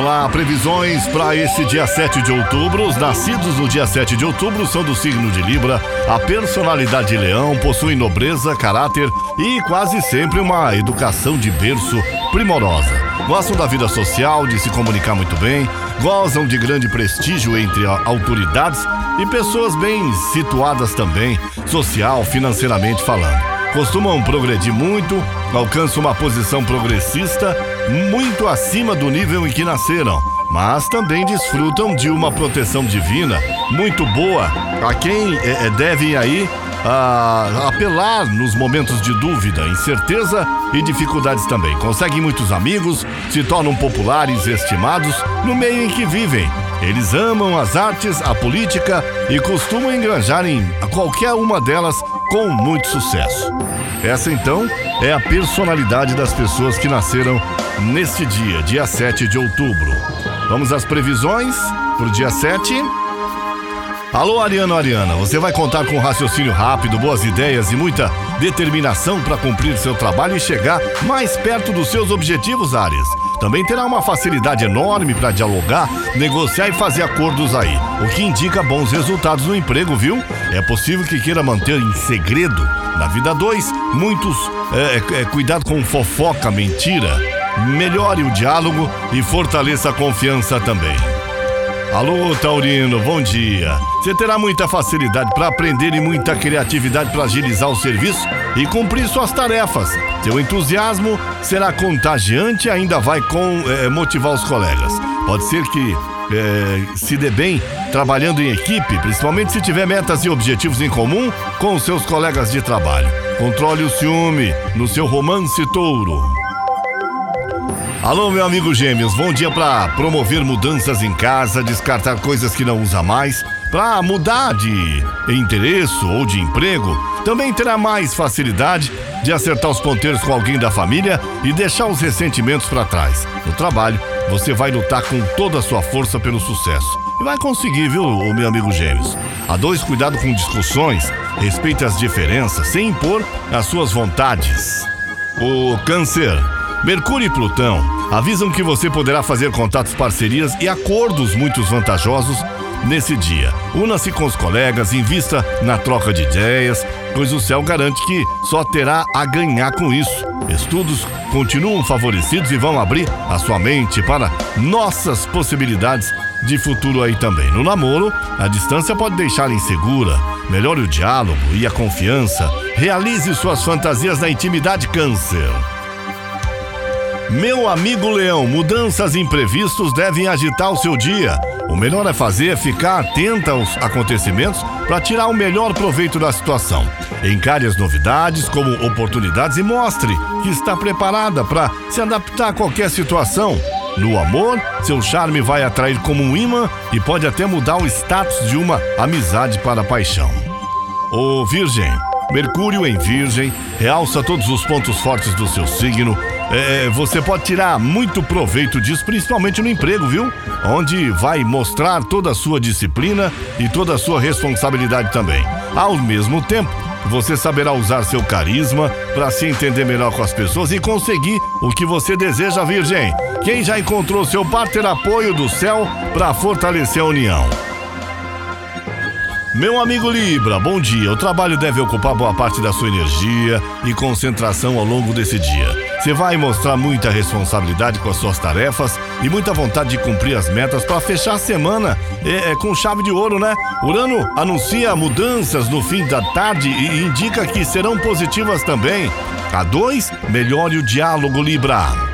Vamos lá, previsões para esse dia 7 de outubro. Os nascidos no dia 7 de outubro são do signo de Libra. A personalidade de leão possui nobreza, caráter e quase sempre uma educação de berço primorosa. Gostam da vida social, de se comunicar muito bem, gozam de grande prestígio entre autoridades e pessoas bem situadas também, social, financeiramente falando. Costumam progredir muito, alcançam uma posição progressista muito acima do nível em que nasceram, mas também desfrutam de uma proteção divina muito boa a quem é, é deve aí a apelar nos momentos de dúvida, incerteza e dificuldades também. Conseguem muitos amigos, se tornam populares e estimados no meio em que vivem. Eles amam as artes, a política e costumam engranjar em qualquer uma delas com muito sucesso. Essa então é a personalidade das pessoas que nasceram neste dia, dia 7 de outubro. Vamos às previsões para o dia 7. Alô, Ariano Ariana, você vai contar com raciocínio rápido, boas ideias e muita determinação para cumprir seu trabalho e chegar mais perto dos seus objetivos, Ares. Também terá uma facilidade enorme para dialogar, negociar e fazer acordos aí, o que indica bons resultados no emprego, viu? É possível que queira manter em segredo. Na vida 2, muitos é, é, é, cuidado com fofoca, mentira. Melhore o diálogo e fortaleça a confiança também. Alô, Taurino, bom dia. Você terá muita facilidade para aprender e muita criatividade para agilizar o serviço e cumprir suas tarefas. Seu entusiasmo será contagiante e ainda vai com, é, motivar os colegas. Pode ser que é, se dê bem trabalhando em equipe, principalmente se tiver metas e objetivos em comum com os seus colegas de trabalho. Controle o ciúme no seu romance touro. Alô, meu amigo Gêmeos, bom dia para promover mudanças em casa, descartar coisas que não usa mais, para mudar de endereço ou de emprego. Também terá mais facilidade de acertar os ponteiros com alguém da família e deixar os ressentimentos para trás. No trabalho, você vai lutar com toda a sua força pelo sucesso. E vai conseguir, viu, meu amigo Gêmeos? A dois, cuidado com discussões, respeite as diferenças sem impor as suas vontades. O Câncer. Mercúrio e Plutão avisam que você poderá fazer contatos, parcerias e acordos muito vantajosos nesse dia. Una-se com os colegas, invista na troca de ideias, pois o céu garante que só terá a ganhar com isso. Estudos continuam favorecidos e vão abrir a sua mente para nossas possibilidades de futuro aí também. No namoro, a distância pode deixar insegura. Melhore o diálogo e a confiança. Realize suas fantasias na intimidade, Câncer. Meu amigo Leão, mudanças imprevistos devem agitar o seu dia. O melhor é fazer ficar atenta aos acontecimentos para tirar o melhor proveito da situação. Encare as novidades como oportunidades e mostre que está preparada para se adaptar a qualquer situação. No amor, seu charme vai atrair como um imã e pode até mudar o status de uma amizade para paixão. O Virgem. Mercúrio em Virgem realça todos os pontos fortes do seu signo é, você pode tirar muito proveito disso, principalmente no emprego, viu? Onde vai mostrar toda a sua disciplina e toda a sua responsabilidade também. Ao mesmo tempo, você saberá usar seu carisma para se entender melhor com as pessoas e conseguir o que você deseja, Virgem. Quem já encontrou seu par apoio do céu para fortalecer a união. Meu amigo Libra, bom dia. O trabalho deve ocupar boa parte da sua energia e concentração ao longo desse dia. Você vai mostrar muita responsabilidade com as suas tarefas e muita vontade de cumprir as metas para fechar a semana é, é, com chave de ouro, né? Urano anuncia mudanças no fim da tarde e indica que serão positivas também. A dois, melhore o diálogo, Libra.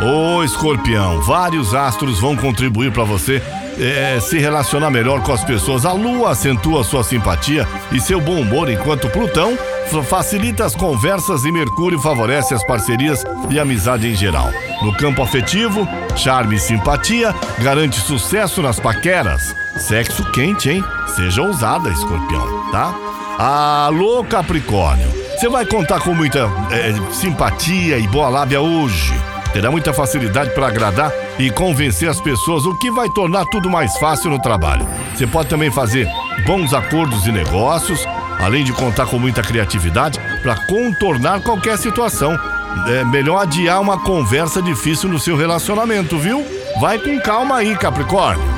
Ô escorpião, vários astros vão contribuir para você é, se relacionar melhor com as pessoas. A Lua acentua sua simpatia e seu bom humor, enquanto Plutão facilita as conversas e Mercúrio favorece as parcerias e amizade em geral. No campo afetivo, charme e simpatia garante sucesso nas paqueras. Sexo quente, hein? Seja ousada, escorpião, tá? Alô, Capricórnio. Você vai contar com muita é, simpatia e boa lábia hoje. Terá muita facilidade para agradar e convencer as pessoas, o que vai tornar tudo mais fácil no trabalho. Você pode também fazer bons acordos e negócios, além de contar com muita criatividade para contornar qualquer situação. É melhor adiar uma conversa difícil no seu relacionamento, viu? vai com calma aí, Capricórnio.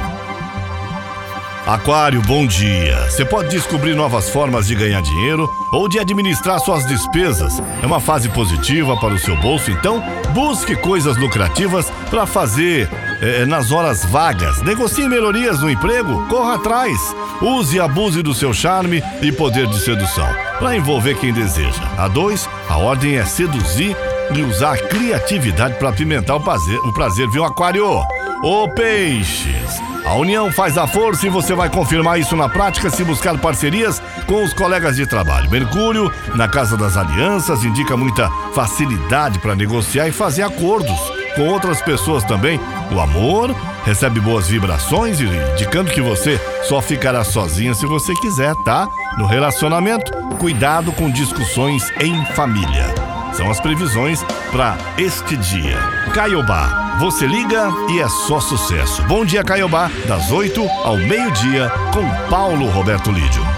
Aquário, bom dia. Você pode descobrir novas formas de ganhar dinheiro ou de administrar suas despesas. É uma fase positiva para o seu bolso, então busque coisas lucrativas para fazer é, nas horas vagas. Negocie melhorias no emprego, corra atrás. Use e abuse do seu charme e poder de sedução para envolver quem deseja. A dois, a ordem é seduzir e usar a criatividade para apimentar o prazer, o prazer, viu, Aquário? Ô peixes! A união faz a força e você vai confirmar isso na prática se buscar parcerias com os colegas de trabalho. Mercúrio, na Casa das Alianças, indica muita facilidade para negociar e fazer acordos com outras pessoas também. O amor recebe boas vibrações, indicando que você só ficará sozinha se você quiser, tá? No relacionamento, cuidado com discussões em família. São as previsões para este dia. Caiobá, você liga e é só sucesso. Bom dia, Caiobá, das 8 ao meio-dia, com Paulo Roberto Lídio.